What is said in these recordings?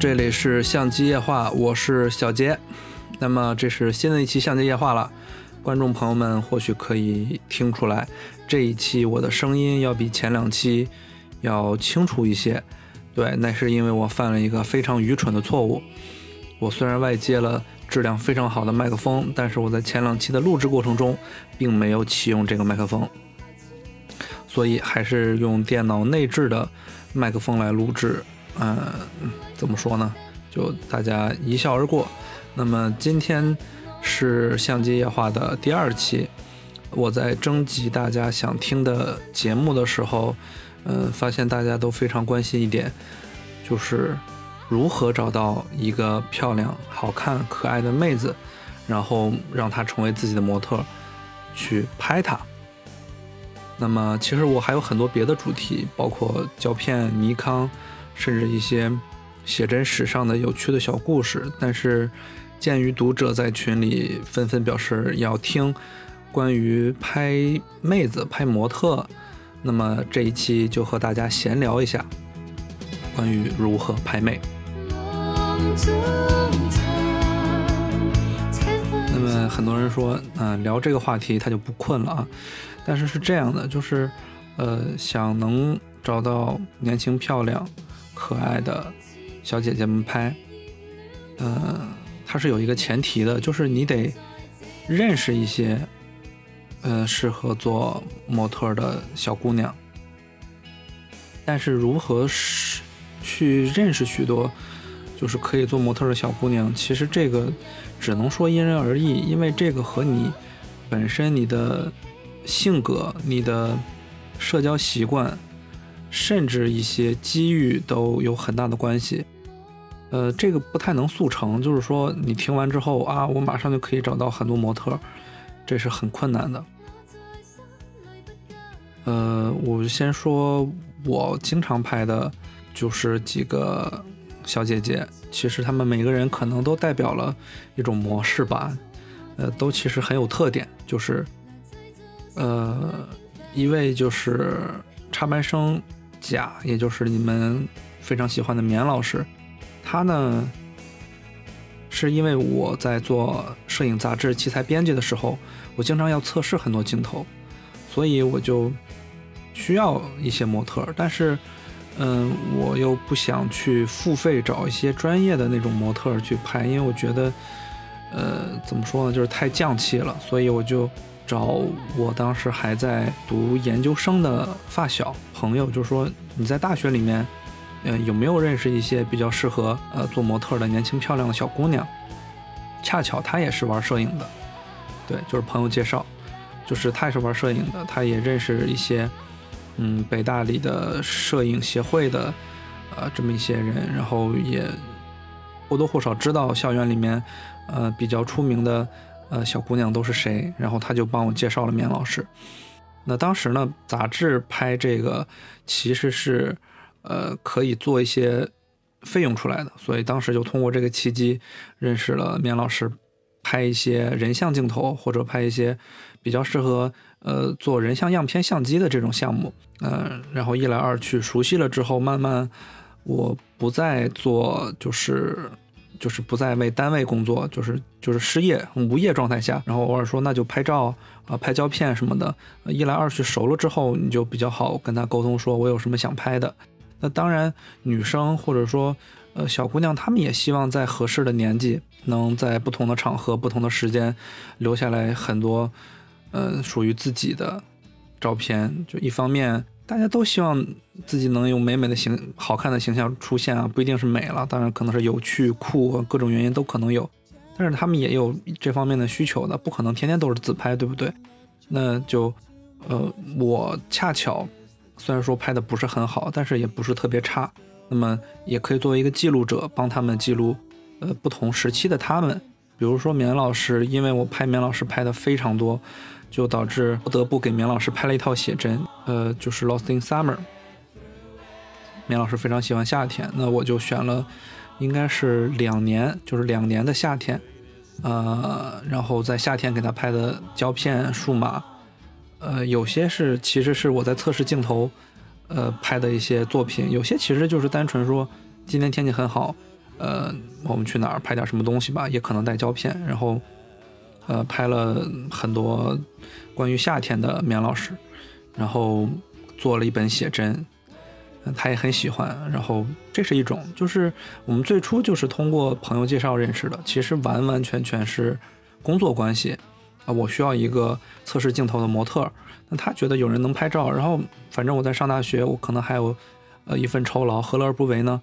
这里是相机夜话，我是小杰。那么这是新的一期相机夜话了，观众朋友们或许可以听出来，这一期我的声音要比前两期要清楚一些。对，那是因为我犯了一个非常愚蠢的错误。我虽然外接了质量非常好的麦克风，但是我在前两期的录制过程中，并没有启用这个麦克风，所以还是用电脑内置的麦克风来录制。嗯，怎么说呢？就大家一笑而过。那么今天是相机夜话的第二期，我在征集大家想听的节目的时候。嗯，发现大家都非常关心一点，就是如何找到一个漂亮、好看、可爱的妹子，然后让她成为自己的模特，去拍她。那么，其实我还有很多别的主题，包括胶片、尼康，甚至一些写真史上的有趣的小故事。但是，鉴于读者在群里纷纷表示要听关于拍妹子、拍模特。那么这一期就和大家闲聊一下，关于如何拍妹。那么很多人说，嗯，聊这个话题他就不困了啊。但是是这样的，就是，呃，想能找到年轻漂亮、可爱的小姐姐们拍，呃，它是有一个前提的，就是你得认识一些。呃，适合做模特的小姑娘，但是如何是去认识许多就是可以做模特的小姑娘，其实这个只能说因人而异，因为这个和你本身你的性格、你的社交习惯，甚至一些机遇都有很大的关系。呃，这个不太能速成，就是说你听完之后啊，我马上就可以找到很多模特。这是很困难的。呃，我先说，我经常拍的，就是几个小姐姐。其实她们每个人可能都代表了一种模式吧。呃，都其实很有特点。就是，呃，一位就是插班生甲，也就是你们非常喜欢的棉老师。他呢，是因为我在做摄影杂志器材编辑的时候。我经常要测试很多镜头，所以我就需要一些模特。但是，嗯，我又不想去付费找一些专业的那种模特去拍，因为我觉得，呃，怎么说呢，就是太匠气了。所以我就找我当时还在读研究生的发小朋友，就说你在大学里面，嗯，有没有认识一些比较适合呃做模特的年轻漂亮的小姑娘？恰巧他也是玩摄影的。对，就是朋友介绍，就是他也是玩摄影的，他也认识一些，嗯，北大里的摄影协会的，呃，这么一些人，然后也或多或少知道校园里面，呃，比较出名的，呃，小姑娘都是谁，然后他就帮我介绍了棉老师。那当时呢，杂志拍这个其实是，呃，可以做一些费用出来的，所以当时就通过这个契机认识了棉老师。拍一些人像镜头，或者拍一些比较适合呃做人像样片相机的这种项目，嗯，然后一来二去熟悉了之后，慢慢我不再做，就是就是不再为单位工作，就是就是失业无业状态下，然后偶尔说那就拍照啊拍胶片什么的，一来二去熟了之后，你就比较好跟他沟通，说我有什么想拍的。那当然，女生或者说。呃，小姑娘她们也希望在合适的年纪，能在不同的场合、不同的时间，留下来很多，呃，属于自己的照片。就一方面，大家都希望自己能用美美的形、好看的形象出现啊，不一定是美了，当然可能是有趣、酷，各种原因都可能有。但是他们也有这方面的需求的，不可能天天都是自拍，对不对？那就，呃，我恰巧虽然说拍的不是很好，但是也不是特别差。那么也可以作为一个记录者，帮他们记录，呃，不同时期的他们。比如说棉老师，因为我拍棉老师拍的非常多，就导致不得不给棉老师拍了一套写真，呃，就是《Lost in Summer》。棉老师非常喜欢夏天，那我就选了，应该是两年，就是两年的夏天，呃，然后在夏天给他拍的胶片、数码，呃，有些是其实是我在测试镜头。呃，拍的一些作品，有些其实就是单纯说今天天气很好，呃，我们去哪儿拍点什么东西吧，也可能带胶片，然后，呃，拍了很多关于夏天的棉老师，然后做了一本写真，他也很喜欢，然后这是一种，就是我们最初就是通过朋友介绍认识的，其实完完全全是工作关系。啊，我需要一个测试镜头的模特，那他觉得有人能拍照，然后反正我在上大学，我可能还有，呃，一份酬劳，何乐而不为呢？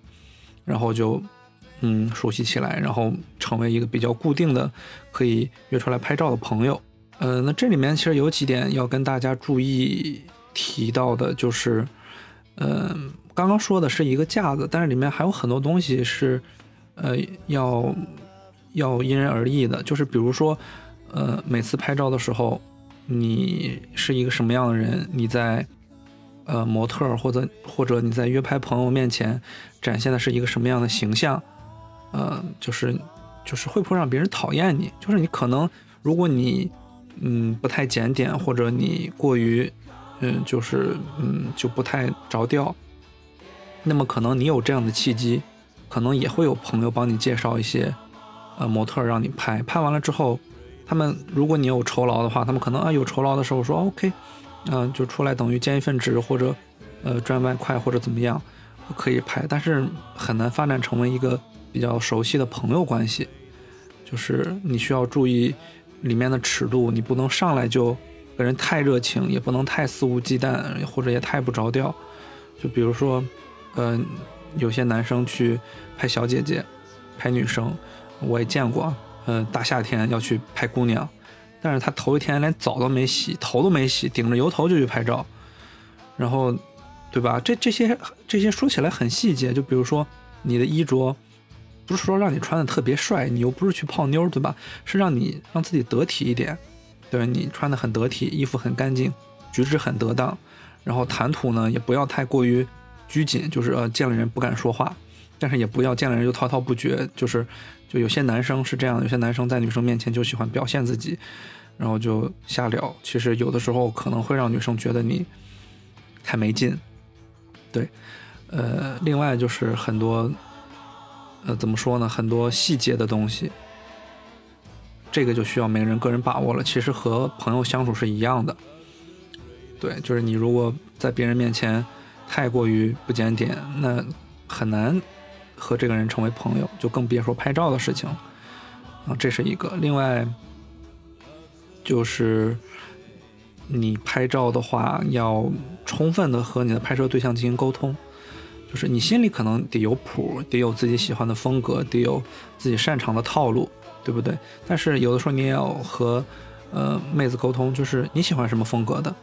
然后就，嗯，熟悉起来，然后成为一个比较固定的，可以约出来拍照的朋友。呃，那这里面其实有几点要跟大家注意提到的，就是，嗯，刚刚说的是一个架子，但是里面还有很多东西是，呃，要要因人而异的，就是比如说。呃，每次拍照的时候，你是一个什么样的人？你在呃模特或者或者你在约拍朋友面前展现的是一个什么样的形象？呃，就是就是会不会让别人讨厌你？就是你可能如果你嗯不太检点，或者你过于嗯就是嗯就不太着调，那么可能你有这样的契机，可能也会有朋友帮你介绍一些呃模特让你拍，拍完了之后。他们如果你有酬劳的话，他们可能啊有酬劳的时候说 OK，嗯，就出来等于兼一份职或者呃赚外快或者怎么样，可以拍，但是很难发展成为一个比较熟悉的朋友关系。就是你需要注意里面的尺度，你不能上来就跟人太热情，也不能太肆无忌惮，或者也太不着调。就比如说，嗯，有些男生去拍小姐姐、拍女生，我也见过。嗯，大夏天要去拍姑娘，但是他头一天连澡都没洗，头都没洗，顶着油头就去拍照，然后，对吧？这这些这些说起来很细节，就比如说你的衣着，不是说让你穿的特别帅，你又不是去泡妞，对吧？是让你让自己得体一点，对你穿的很得体，衣服很干净，举止很得当，然后谈吐呢也不要太过于拘谨，就是呃见了人不敢说话，但是也不要见了人就滔滔不绝，就是。就有些男生是这样，有些男生在女生面前就喜欢表现自己，然后就瞎聊。其实有的时候可能会让女生觉得你太没劲。对，呃，另外就是很多，呃，怎么说呢？很多细节的东西，这个就需要每个人个人把握了。其实和朋友相处是一样的。对，就是你如果在别人面前太过于不检点，那很难。和这个人成为朋友，就更别说拍照的事情了啊！这是一个。另外，就是你拍照的话，要充分的和你的拍摄对象进行沟通，就是你心里可能得有谱，得有自己喜欢的风格，得有自己擅长的套路，对不对？但是有的时候你也要和呃妹子沟通，就是你喜欢什么风格的，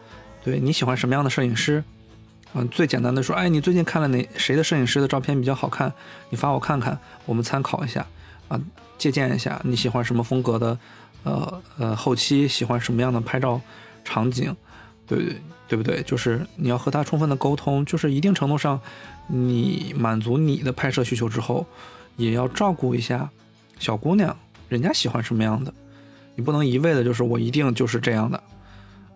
对你喜欢什么样的摄影师。嗯，最简单的说，哎，你最近看了哪谁的摄影师的照片比较好看？你发我看看，我们参考一下，啊，借鉴一下。你喜欢什么风格的？呃呃，后期喜欢什么样的拍照场景？对对对不对？就是你要和他充分的沟通，就是一定程度上，你满足你的拍摄需求之后，也要照顾一下小姑娘，人家喜欢什么样的，你不能一味的就是我一定就是这样的。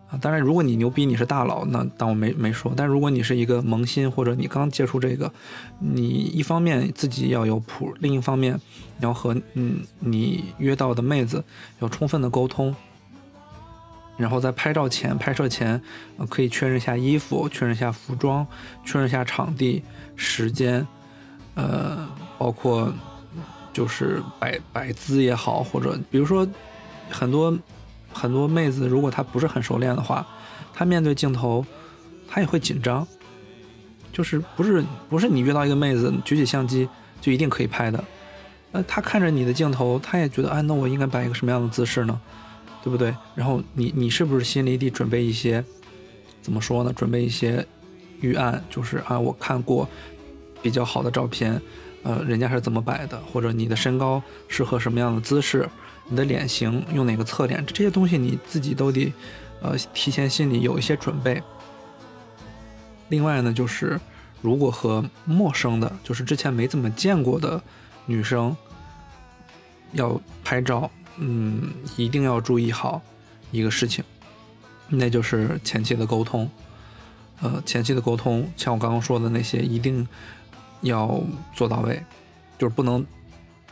啊，当然，如果你牛逼，你是大佬，那当我没没说。但如果你是一个萌新，或者你刚接触这个，你一方面自己要有谱，另一方面你要和嗯你约到的妹子要充分的沟通，然后在拍照前、拍摄前，可以确认一下衣服，确认一下服装，确认一下场地、时间，呃，包括就是摆摆姿也好，或者比如说很多。很多妹子，如果她不是很熟练的话，她面对镜头，她也会紧张。就是不是不是你约到一个妹子举起相机就一定可以拍的，那她看着你的镜头，她也觉得，哎，那我应该摆一个什么样的姿势呢？对不对？然后你你是不是心里得准备一些，怎么说呢？准备一些预案，就是啊，我看过比较好的照片，呃，人家是怎么摆的，或者你的身高适合什么样的姿势。你的脸型用哪个侧脸？这些东西你自己都得，呃，提前心里有一些准备。另外呢，就是如果和陌生的，就是之前没怎么见过的女生要拍照，嗯，一定要注意好一个事情，那就是前期的沟通。呃，前期的沟通，像我刚刚说的那些，一定要做到位，就是不能，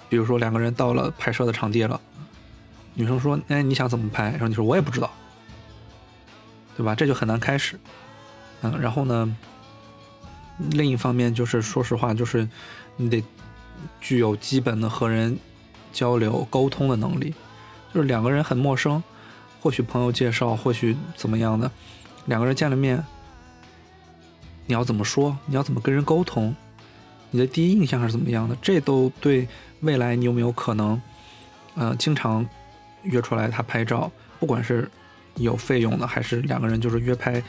比如说两个人到了拍摄的场地了，女生说：“哎，你想怎么拍？”然后你说：“我也不知道。”对吧？这就很难开始。嗯，然后呢，另一方面就是说实话，就是你得具有基本的和人交流沟通的能力。就是两个人很陌生，或许朋友介绍，或许怎么样的，两个人见了面，你要怎么说？你要怎么跟人沟通？你的第一印象是怎么样的？这都对未来你有没有可能，呃，经常约出来他拍照，不管是有费用的，还是两个人就是约拍，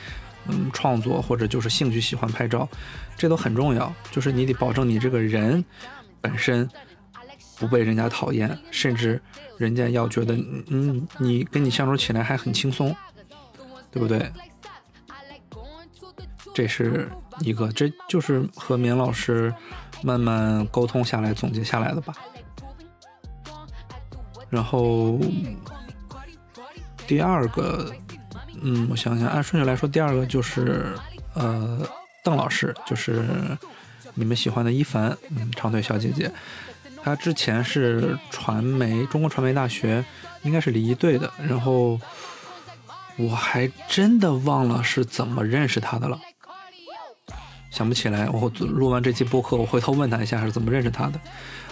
嗯，创作或者就是兴趣喜欢拍照，这都很重要。就是你得保证你这个人本身不被人家讨厌，甚至人家要觉得，嗯，你跟你相处起来还很轻松，对不对？这是一个，这就是和棉老师慢慢沟通下来总结下来的吧。然后第二个，嗯，我想想，按顺序来说，第二个就是呃，邓老师，就是你们喜欢的一凡，嗯，长腿小姐姐。他之前是传媒，中国传媒大学，应该是礼仪队的。然后我还真的忘了是怎么认识他的了。想不起来，我录完这期播客，我回头问他一下是怎么认识他的。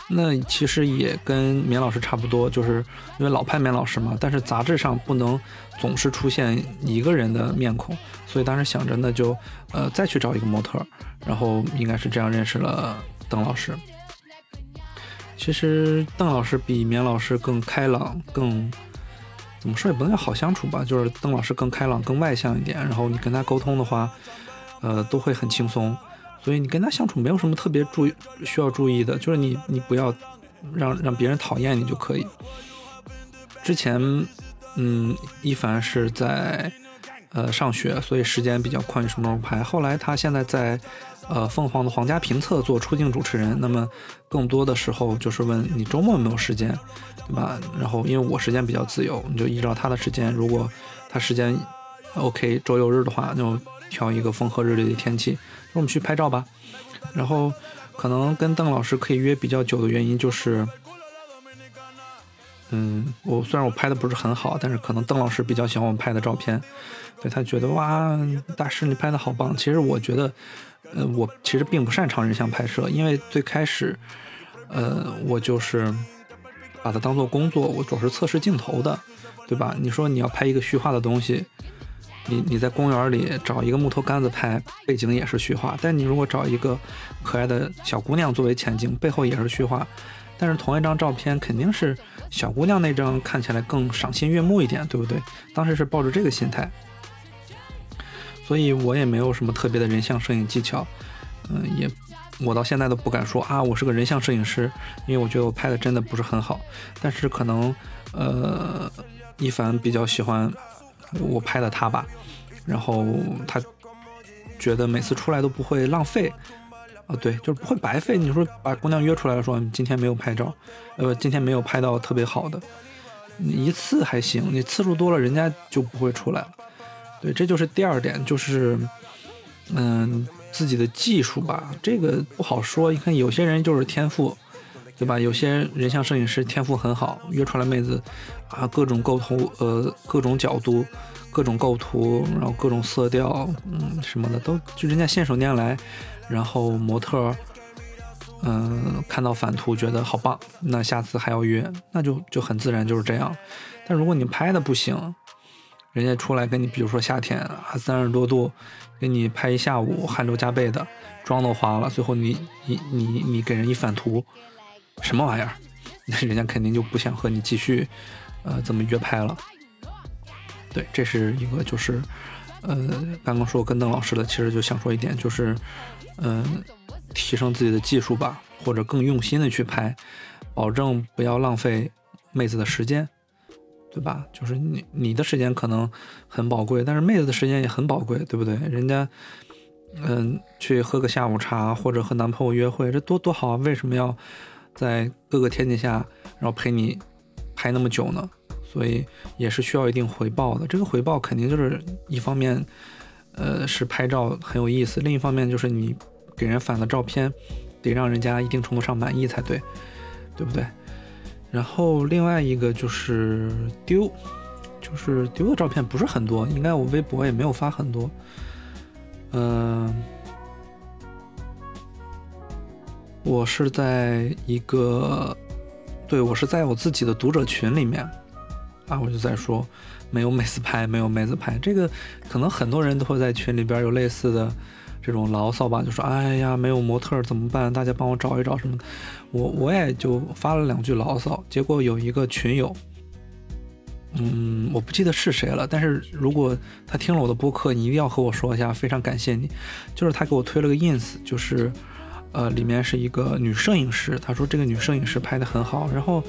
那其实也跟棉老师差不多，就是因为老拍棉老师嘛，但是杂志上不能总是出现一个人的面孔，所以当时想着那就呃再去找一个模特，然后应该是这样认识了邓老师。其实邓老师比棉老师更开朗，更怎么说也不能叫好相处吧，就是邓老师更开朗、更外向一点，然后你跟他沟通的话。呃，都会很轻松，所以你跟他相处没有什么特别注意需要注意的，就是你你不要让让别人讨厌你就可以。之前，嗯，一凡是在呃上学，所以时间比较宽裕，什么时候拍。后来他现在在呃凤凰的皇家评测做出镜主持人，那么更多的时候就是问你周末有没有时间，对吧？然后因为我时间比较自由，你就依照他的时间，如果他时间 OK，周六日的话就。挑一个风和日丽的天气，说我们去拍照吧。然后可能跟邓老师可以约比较久的原因就是，嗯，我虽然我拍的不是很好，但是可能邓老师比较喜欢我们拍的照片，所以他觉得哇，大师你拍的好棒。其实我觉得，呃，我其实并不擅长人像拍摄，因为最开始，呃，我就是把它当做工作，我主要是测试镜头的，对吧？你说你要拍一个虚化的东西。你你在公园里找一个木头杆子拍，背景也是虚化。但你如果找一个可爱的小姑娘作为前景，背后也是虚化。但是同一张照片肯定是小姑娘那张看起来更赏心悦目一点，对不对？当时是抱着这个心态，所以我也没有什么特别的人像摄影技巧。嗯，也我到现在都不敢说啊，我是个人像摄影师，因为我觉得我拍的真的不是很好。但是可能呃，一凡比较喜欢。我拍的他吧，然后他觉得每次出来都不会浪费，啊，对，就是不会白费。你说把姑娘约出来了，说今天没有拍照，呃，今天没有拍到特别好的，一次还行，你次数多了，人家就不会出来了。对，这就是第二点，就是嗯，自己的技术吧，这个不好说。你看有些人就是天赋。对吧？有些人像摄影师天赋很好，约出来妹子啊，各种构图，呃，各种角度，各种构图，然后各种色调，嗯，什么的都就人家信手拈来。然后模特，嗯，看到反图觉得好棒，那下次还要约，那就就很自然就是这样。但如果你拍的不行，人家出来跟你，比如说夏天啊，三十多度，给你拍一下午，汗流浃背的，妆都花了，最后你你你你给人一反图。什么玩意儿？那人家肯定就不想和你继续，呃，这么约拍了。对，这是一个，就是，呃，刚刚说跟邓老师的，其实就想说一点，就是，嗯，提升自己的技术吧，或者更用心的去拍，保证不要浪费妹子的时间，对吧？就是你你的时间可能很宝贵，但是妹子的时间也很宝贵，对不对？人家，嗯，去喝个下午茶或者和男朋友约会，这多多好啊！为什么要？在各个天底下，然后陪你拍那么久呢，所以也是需要一定回报的。这个回报肯定就是一方面，呃，是拍照很有意思；另一方面就是你给人返的照片，得让人家一定程度上满意才对，对不对？然后另外一个就是丢，就是丢的照片不是很多，应该我微博也没有发很多。嗯，我是在一个，对我是在我自己的读者群里面啊，我就在说没有妹子拍，没有妹子拍，这个可能很多人都会在群里边有类似的。这种牢骚吧，就说哎呀，没有模特怎么办？大家帮我找一找什么的。我我也就发了两句牢骚，结果有一个群友，嗯，我不记得是谁了，但是如果他听了我的播客，你一定要和我说一下，非常感谢你。就是他给我推了个 ins，就是，呃，里面是一个女摄影师，他说这个女摄影师拍的很好，然后，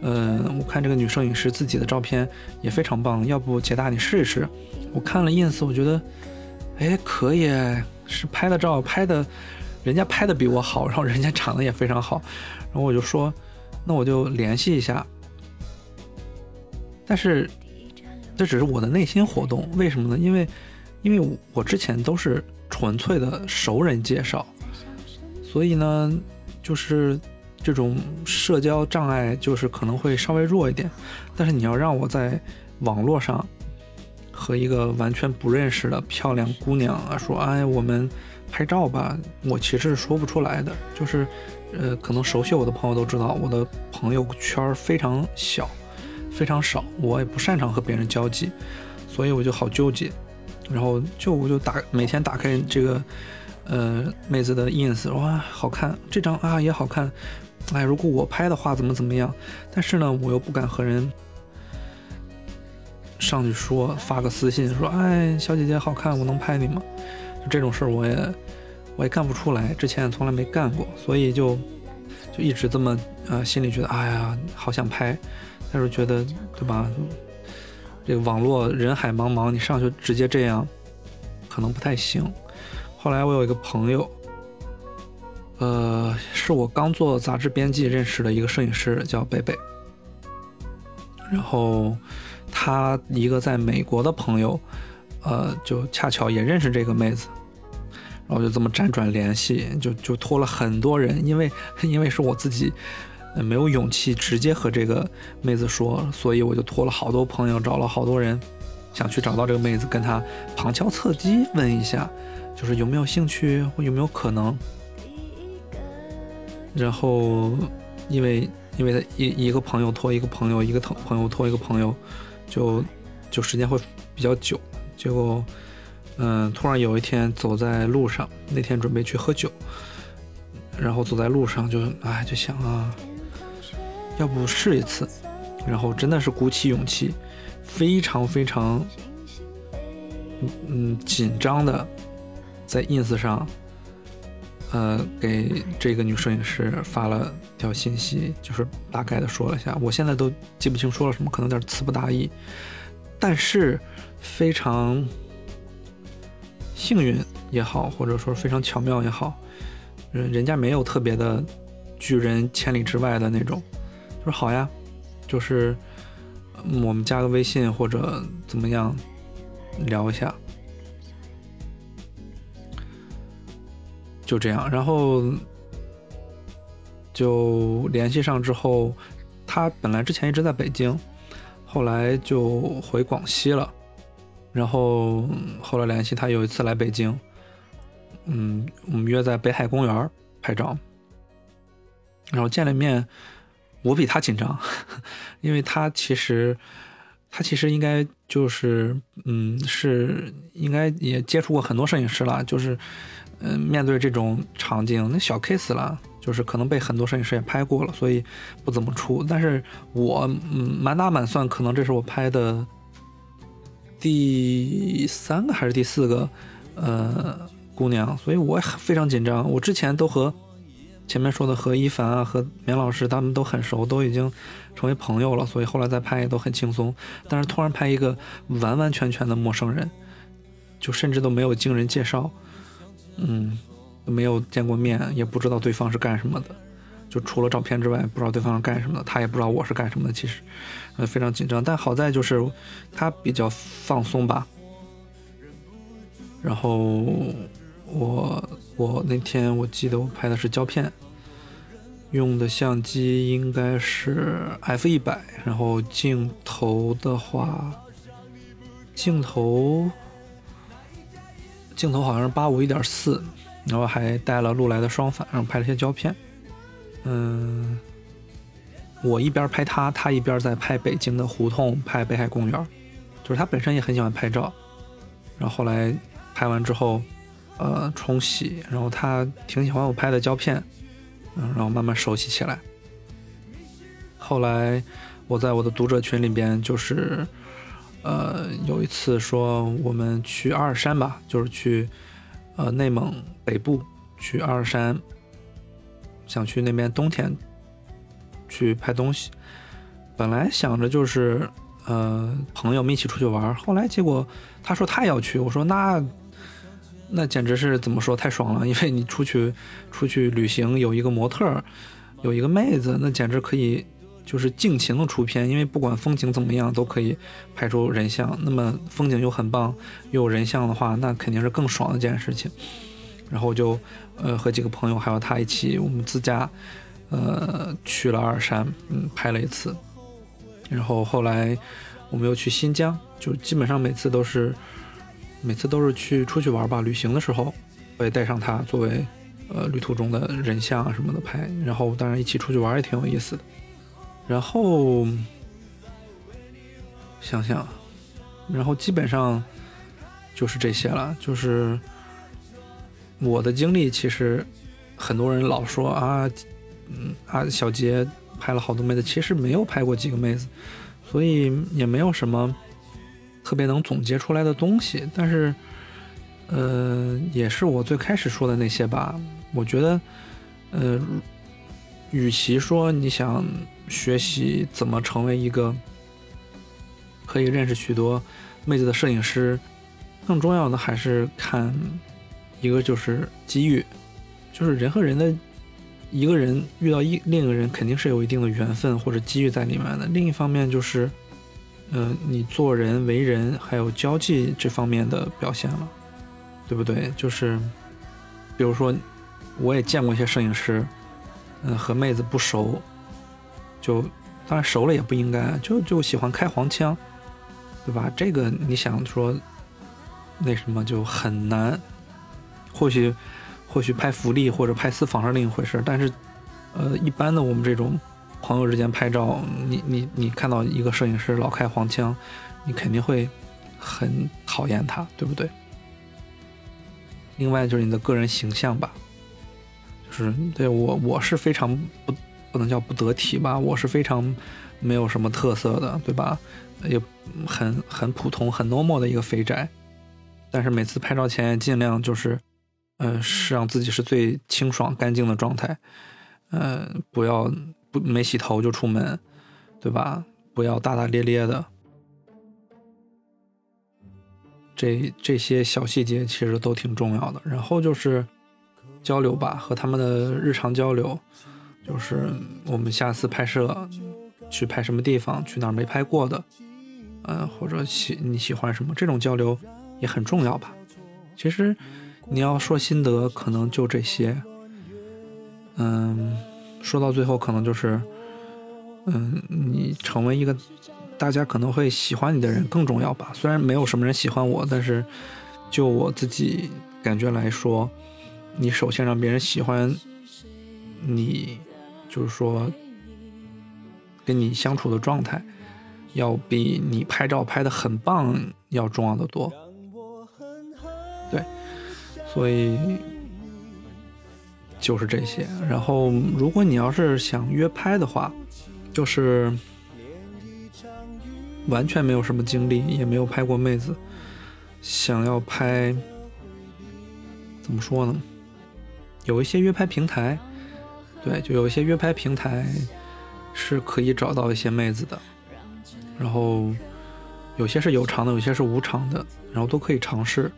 嗯，我看这个女摄影师自己的照片也非常棒，要不杰大你试一试？我看了 ins，我觉得，哎，可以。是拍的照，拍的，人家拍的比我好，然后人家长得也非常好，然后我就说，那我就联系一下。但是，这只是我的内心活动，为什么呢？因为，因为我之前都是纯粹的熟人介绍，所以呢，就是这种社交障碍就是可能会稍微弱一点。但是你要让我在网络上。和一个完全不认识的漂亮姑娘啊说，哎，我们拍照吧。我其实是说不出来的，就是，呃，可能熟悉我的朋友都知道，我的朋友圈非常小，非常少，我也不擅长和别人交际，所以我就好纠结。然后就我就打每天打开这个，呃，妹子的 ins，哇，好看，这张啊也好看，哎，如果我拍的话怎么怎么样？但是呢，我又不敢和人。上去说发个私信说，哎，小姐姐好看，我能拍你吗？就这种事儿，我也我也干不出来，之前从来没干过，所以就就一直这么呃，心里觉得，哎呀，好想拍，但是觉得对吧？这个网络人海茫茫，你上去直接这样，可能不太行。后来我有一个朋友，呃，是我刚做杂志编辑认识的一个摄影师，叫北北，然后。他一个在美国的朋友，呃，就恰巧也认识这个妹子，然后就这么辗转联系，就就托了很多人，因为因为是我自己没有勇气直接和这个妹子说，所以我就托了好多朋友，找了好多人，想去找到这个妹子，跟她旁敲侧击问一下，就是有没有兴趣或有没有可能。然后因为因为一一个朋友托一个朋友，一个朋朋友托一个朋友。就就时间会比较久，结果，嗯，突然有一天走在路上，那天准备去喝酒，然后走在路上就哎就想啊，要不试一次，然后真的是鼓起勇气，非常非常，嗯紧张的，在 ins 上，呃给这个女摄影师发了条信息，就是大概的说了一下，我现在都记不清说了什么，可能有点词不达意。但是，非常幸运也好，或者说非常巧妙也好，人人家没有特别的拒人千里之外的那种，说好呀，就是我们加个微信或者怎么样聊一下，就这样，然后就联系上之后，他本来之前一直在北京。后来就回广西了，然后后来联系他，有一次来北京，嗯，我们约在北海公园拍照，然后见了面，我比他紧张，因为他其实他其实应该就是嗯是应该也接触过很多摄影师了，就是嗯面对这种场景那小 case 了。就是可能被很多摄影师也拍过了，所以不怎么出。但是我嗯满打满算，可能这是我拍的第三个还是第四个呃姑娘，所以我也非常紧张。我之前都和前面说的和一凡啊和棉老师他们都很熟，都已经成为朋友了，所以后来再拍也都很轻松。但是突然拍一个完完全全的陌生人，就甚至都没有经人介绍，嗯。没有见过面，也不知道对方是干什么的，就除了照片之外，不知道对方是干什么的，他也不知道我是干什么的。其实，呃，非常紧张。但好在就是他比较放松吧。然后我我那天我记得我拍的是胶片，用的相机应该是 F 一百，然后镜头的话，镜头镜头好像是八五一点四，然后还带了禄来的双反，然后拍了些胶片。嗯，我一边拍他，他一边在拍北京的胡同，拍北海公园。就是他本身也很喜欢拍照，然后后来拍完之后，呃，冲洗，然后他挺喜欢我拍的胶片。嗯，然后慢慢熟悉起来。后来我在我的读者群里边，就是呃有一次说我们去阿尔山吧，就是去呃内蒙北部去阿尔山，想去那边冬天去拍东西。本来想着就是呃朋友们一起出去玩，后来结果他说他也要去，我说那。那简直是怎么说太爽了，因为你出去出去旅行有一个模特，有一个妹子，那简直可以就是尽情的出片，因为不管风景怎么样都可以拍出人像。那么风景又很棒，又有人像的话，那肯定是更爽的一件事情。然后就呃和几个朋友还有他一起，我们自驾呃去了二山，嗯拍了一次。然后后来我们又去新疆，就基本上每次都是。每次都是去出去玩吧，旅行的时候，我也带上它作为，呃，旅途中的人像啊什么的拍。然后当然一起出去玩也挺有意思的。然后想想，然后基本上就是这些了。就是我的经历，其实很多人老说啊，嗯啊，小杰拍了好多妹子，其实没有拍过几个妹子，所以也没有什么。特别能总结出来的东西，但是，呃，也是我最开始说的那些吧。我觉得，呃，与其说你想学习怎么成为一个可以认识许多妹子的摄影师，更重要的还是看一个就是机遇，就是人和人的一个人遇到一另一个人，肯定是有一定的缘分或者机遇在里面的。另一方面就是。嗯，你做人为人还有交际这方面的表现了，对不对？就是，比如说，我也见过一些摄影师，嗯，和妹子不熟，就当然熟了也不应该，就就喜欢开黄腔，对吧？这个你想说，那什么就很难。或许或许拍福利或者拍私房是另一回事，但是，呃，一般的我们这种。朋友之间拍照，你你你看到一个摄影师老开黄腔，你肯定会很讨厌他，对不对？另外就是你的个人形象吧，就是对我我是非常不不能叫不得体吧，我是非常没有什么特色的，对吧？也很很普通很 normal 的一个肥宅，但是每次拍照前尽量就是，呃，是让自己是最清爽干净的状态，呃，不要不。没洗头就出门，对吧？不要大大咧咧的。这这些小细节其实都挺重要的。然后就是交流吧，和他们的日常交流，就是我们下次拍摄去拍什么地方，去哪儿没拍过的，嗯，或者喜你喜欢什么，这种交流也很重要吧。其实你要说心得，可能就这些，嗯。说到最后，可能就是，嗯，你成为一个大家可能会喜欢你的人更重要吧。虽然没有什么人喜欢我，但是就我自己感觉来说，你首先让别人喜欢你，就是说跟你相处的状态，要比你拍照拍的很棒要重要的多。所以。就是这些，然后如果你要是想约拍的话，就是完全没有什么经历，也没有拍过妹子，想要拍，怎么说呢？有一些约拍平台，对，就有一些约拍平台是可以找到一些妹子的，然后有些是有偿的，有些是无偿的，然后都可以尝试。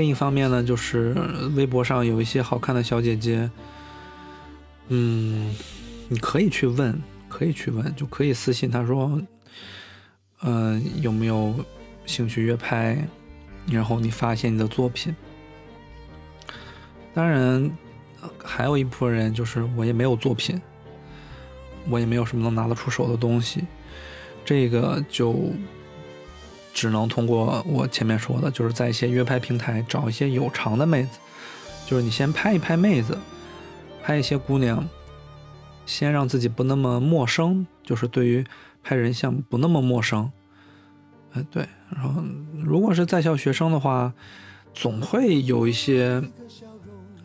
另一方面呢，就是微博上有一些好看的小姐姐，嗯，你可以去问，可以去问，就可以私信他说，嗯，有没有兴趣约拍？然后你发一些你的作品。当然，还有一部分人就是我也没有作品，我也没有什么能拿得出手的东西，这个就只能通过我前面说的，就是在一些约拍平台找一些有偿的妹子，就是你先拍一拍妹子，拍一些姑娘，先让自己不那么陌生，就是对于拍人像不那么陌生。哎，对，然后如果是在校学生的话，总会有一些。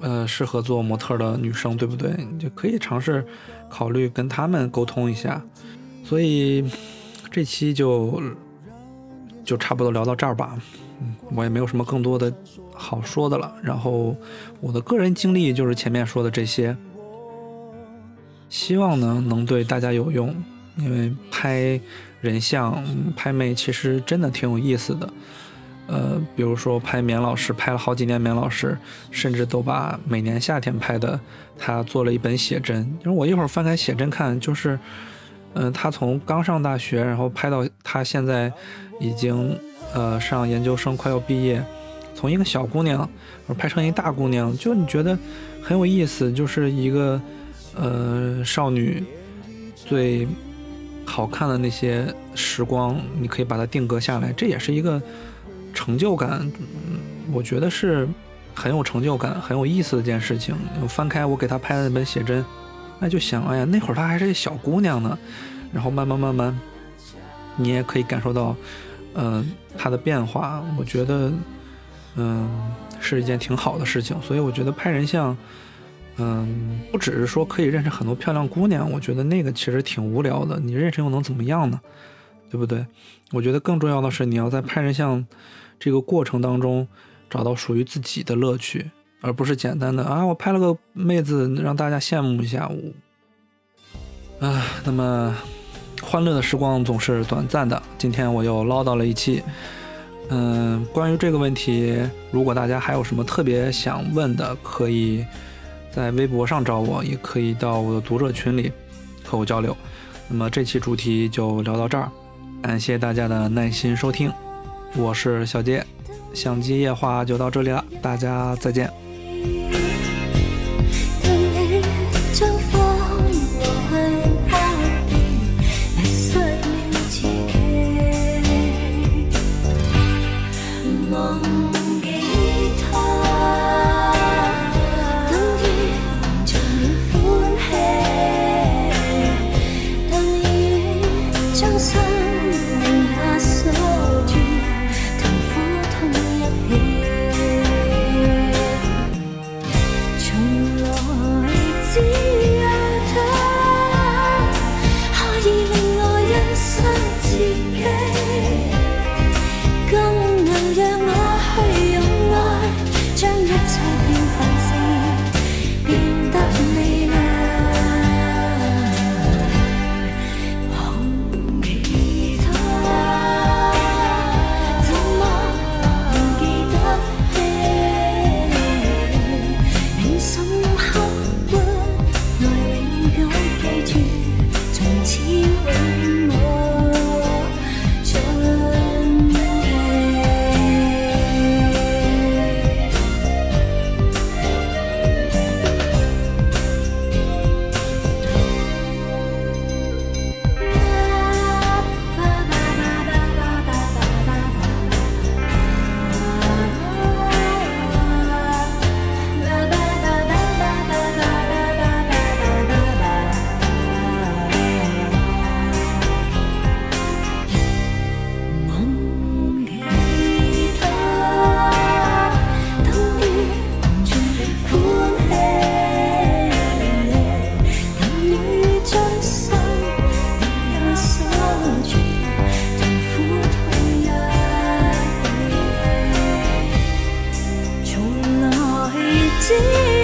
呃，适合做模特的女生，对不对？你就可以尝试考虑跟他们沟通一下。所以这期就就差不多聊到这儿吧。嗯，我也没有什么更多的好说的了。然后我的个人经历就是前面说的这些，希望呢能对大家有用。因为拍人像、拍妹其实真的挺有意思的。呃，比如说拍棉老师，拍了好几年棉老师，甚至都把每年夏天拍的他做了一本写真。因为我一会儿翻开写真看，就是，嗯，他从刚上大学，然后拍到他现在已经呃上研究生，快要毕业，从一个小姑娘拍成一大姑娘，就你觉得很有意思，就是一个呃少女最好看的那些时光，你可以把它定格下来，这也是一个。成就感，我觉得是很有成就感、很有意思的一件事情。翻开我给她拍的那本写真，那就想，哎呀，那会儿她还是个小姑娘呢。然后慢慢慢慢，你也可以感受到，嗯，她的变化。我觉得，嗯，是一件挺好的事情。所以我觉得拍人像，嗯，不只是说可以认识很多漂亮姑娘，我觉得那个其实挺无聊的。你认识又能怎么样呢？对不对？我觉得更重要的是，你要在拍人像。这个过程当中，找到属于自己的乐趣，而不是简单的啊，我拍了个妹子让大家羡慕一下我。啊，那么欢乐的时光总是短暂的，今天我又唠叨了一期。嗯，关于这个问题，如果大家还有什么特别想问的，可以在微博上找我，也可以到我的读者群里和我交流。那么这期主题就聊到这儿，感谢大家的耐心收听。我是小杰，相机夜话就到这里了，大家再见。记